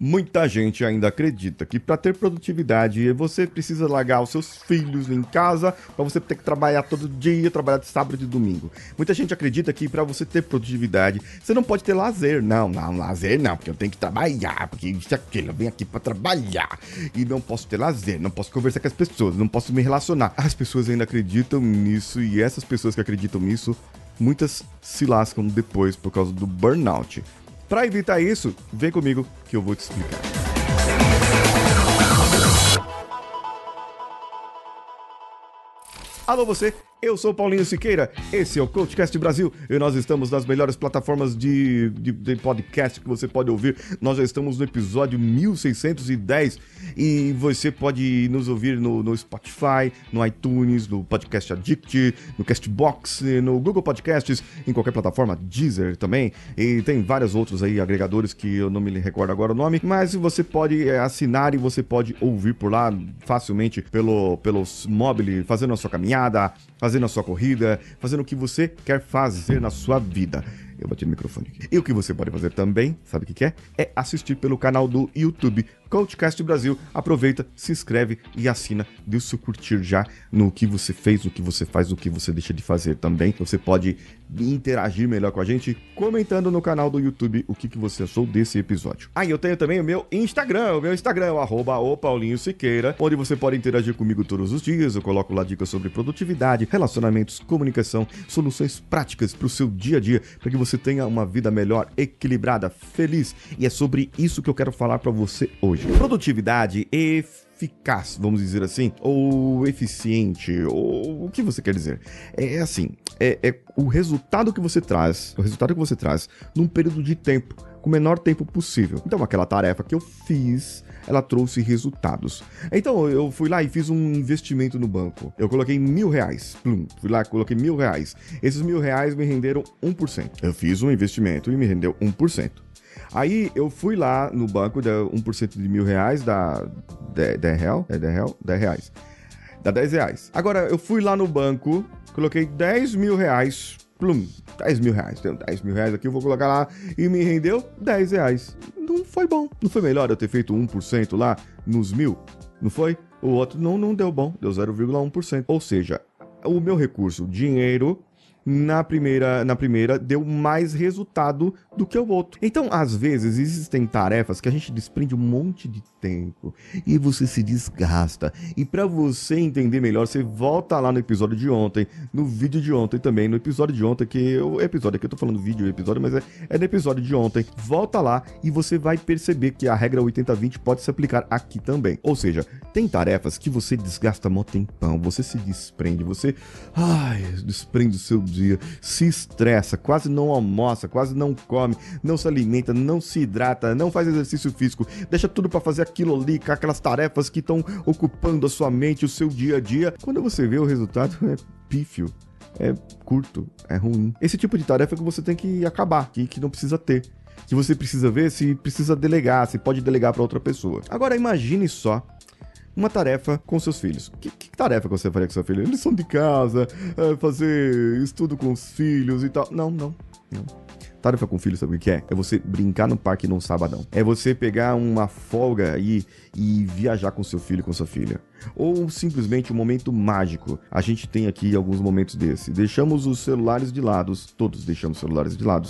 Muita gente ainda acredita que para ter produtividade você precisa largar os seus filhos em casa para você ter que trabalhar todo dia, trabalhar de sábado e de domingo. Muita gente acredita que para você ter produtividade você não pode ter lazer. Não, não, lazer não, porque eu tenho que trabalhar, porque isso aquilo, eu venho aqui para trabalhar e não posso ter lazer, não posso conversar com as pessoas, não posso me relacionar. As pessoas ainda acreditam nisso e essas pessoas que acreditam nisso, muitas se lascam depois por causa do burnout. Para evitar isso, vem comigo que eu vou te explicar. Alô você eu sou Paulinho Siqueira, esse é o Coachcast Brasil e nós estamos nas melhores plataformas de, de, de, podcast que você pode ouvir. Nós já estamos no episódio 1610 e você pode nos ouvir no, no Spotify, no iTunes, no Podcast Addict, no Castbox, no Google Podcasts, em qualquer plataforma, Deezer também. E tem vários outros aí agregadores que eu não me recordo agora o nome, mas você pode é, assinar e você pode ouvir por lá facilmente pelo, pelos mobile, fazendo a sua caminhada, fazendo a sua corrida, fazendo o que você quer fazer na sua vida. Eu bati no microfone aqui. E o que você pode fazer também, sabe o que, que é? É assistir pelo canal do YouTube Coachcast Brasil. Aproveita, se inscreve e assina. Dê o seu curtir já no que você fez, o que você faz, o que você deixa de fazer também. Você pode interagir melhor com a gente comentando no canal do YouTube o que, que você achou desse episódio. Ah, eu tenho também o meu Instagram, o meu Instagram, o arroba o Paulinho Siqueira, onde você pode interagir comigo todos os dias. Eu coloco lá dicas sobre produtividade, relacionamentos, comunicação, soluções práticas para o seu dia a dia, para que você tenha uma vida melhor, equilibrada, feliz. E é sobre isso que eu quero falar para você hoje hoje. Produtividade eficaz, vamos dizer assim, ou eficiente, ou o que você quer dizer. É assim, é, é o resultado que você traz, o resultado que você traz num período de tempo, com o menor tempo possível. Então, aquela tarefa que eu fiz, ela trouxe resultados. Então, eu fui lá e fiz um investimento no banco. Eu coloquei mil reais. Plum, fui lá, coloquei mil reais. Esses mil reais me renderam 1%. Eu fiz um investimento e me rendeu 1%. Aí eu fui lá no banco, deu 1% de mil reais, 10, 10 real? É 10 real? 10 reais. Dá 10 reais. Agora, eu fui lá no banco, coloquei 10 mil reais plum, 10 mil reais. Tenho 10 mil reais aqui, eu vou colocar lá e me rendeu 10 reais. Não foi bom. Não foi melhor eu ter feito 1% lá nos mil? Não foi? O outro não, não deu bom, deu 0,1%. Ou seja, o meu recurso, dinheiro, na primeira, na primeira deu mais resultado do que o outro. Então, às vezes, existem tarefas que a gente desprende um monte de tempo e você se desgasta. E para você entender melhor, você volta lá no episódio de ontem, no vídeo de ontem também, no episódio de ontem, que o episódio aqui eu tô falando vídeo episódio, mas é, é no episódio de ontem. Volta lá e você vai perceber que a regra 80-20 pode se aplicar aqui também. Ou seja, tem tarefas que você desgasta mó tempão, você se desprende, você ai, desprende o seu dia, se estressa, quase não almoça, quase não come, não se alimenta, não se hidrata, não faz exercício físico, deixa tudo para fazer aquilo ali, aquelas tarefas que estão ocupando a sua mente, o seu dia a dia. Quando você vê o resultado, é pífio é curto, é ruim. Esse tipo de tarefa que você tem que acabar, que, que não precisa ter. Que você precisa ver se precisa delegar, se pode delegar para outra pessoa. Agora imagine só uma tarefa com seus filhos. Que, que tarefa você faria com seu filho? Lição de casa, é, fazer estudo com os filhos e tal. Não, não, não. Tarefa com filho, sabe o que é? É você brincar no parque num sabadão. É você pegar uma folga aí e viajar com seu filho, com sua filha. Ou simplesmente um momento mágico. A gente tem aqui alguns momentos desse. Deixamos os celulares de lado, todos deixamos os celulares de lado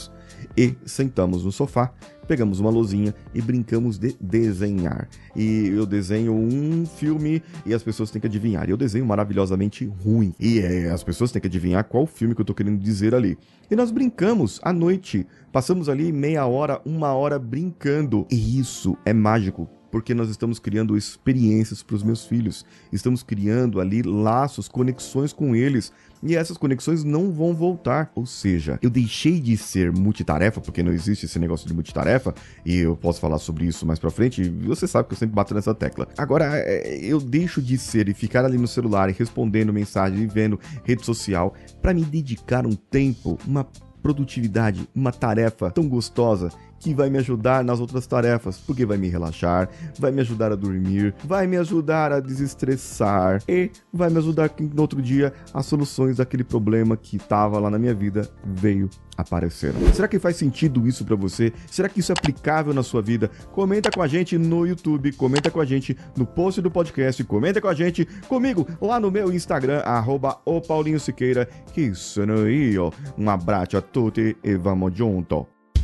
e sentamos no sofá pegamos uma luzinha e brincamos de desenhar. E eu desenho um filme e as pessoas têm que adivinhar. Eu desenho maravilhosamente ruim. E é, as pessoas têm que adivinhar qual filme que eu tô querendo dizer ali. E nós brincamos à noite. Passamos ali meia hora, uma hora brincando. E isso é mágico porque nós estamos criando experiências para os meus filhos, estamos criando ali laços, conexões com eles, e essas conexões não vão voltar. Ou seja, eu deixei de ser multitarefa, porque não existe esse negócio de multitarefa, e eu posso falar sobre isso mais pra frente, e você sabe que eu sempre bato nessa tecla. Agora, é, eu deixo de ser e ficar ali no celular e respondendo mensagem e vendo rede social para me dedicar um tempo, uma produtividade, uma tarefa tão gostosa que vai me ajudar nas outras tarefas, porque vai me relaxar, vai me ajudar a dormir, vai me ajudar a desestressar e vai me ajudar que no outro dia as soluções daquele problema que estava lá na minha vida veio apareceram. Será que faz sentido isso para você? Será que isso é aplicável na sua vida? Comenta com a gente no YouTube, comenta com a gente no post do podcast, comenta com a gente comigo lá no meu Instagram, arroba o Paulinho Siqueira, que sono io. Um abraço a tutti e vamos junto.